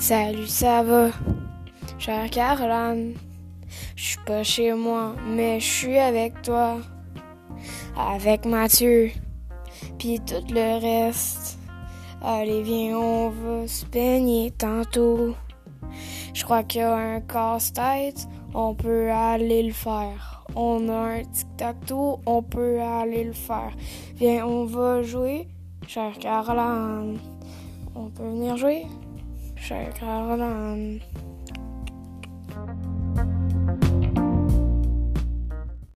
Salut, ça va? Chère Caroline, je suis pas chez moi, mais je suis avec toi. Avec Mathieu. Puis tout le reste. Allez, viens, on va se baigner tantôt. Je crois qu'il y a un casse-tête, on peut aller le faire. On a un tic-tac-toe, on peut aller le faire. Viens, on va jouer. Chère Caroline, on peut venir jouer? Chère Caroline.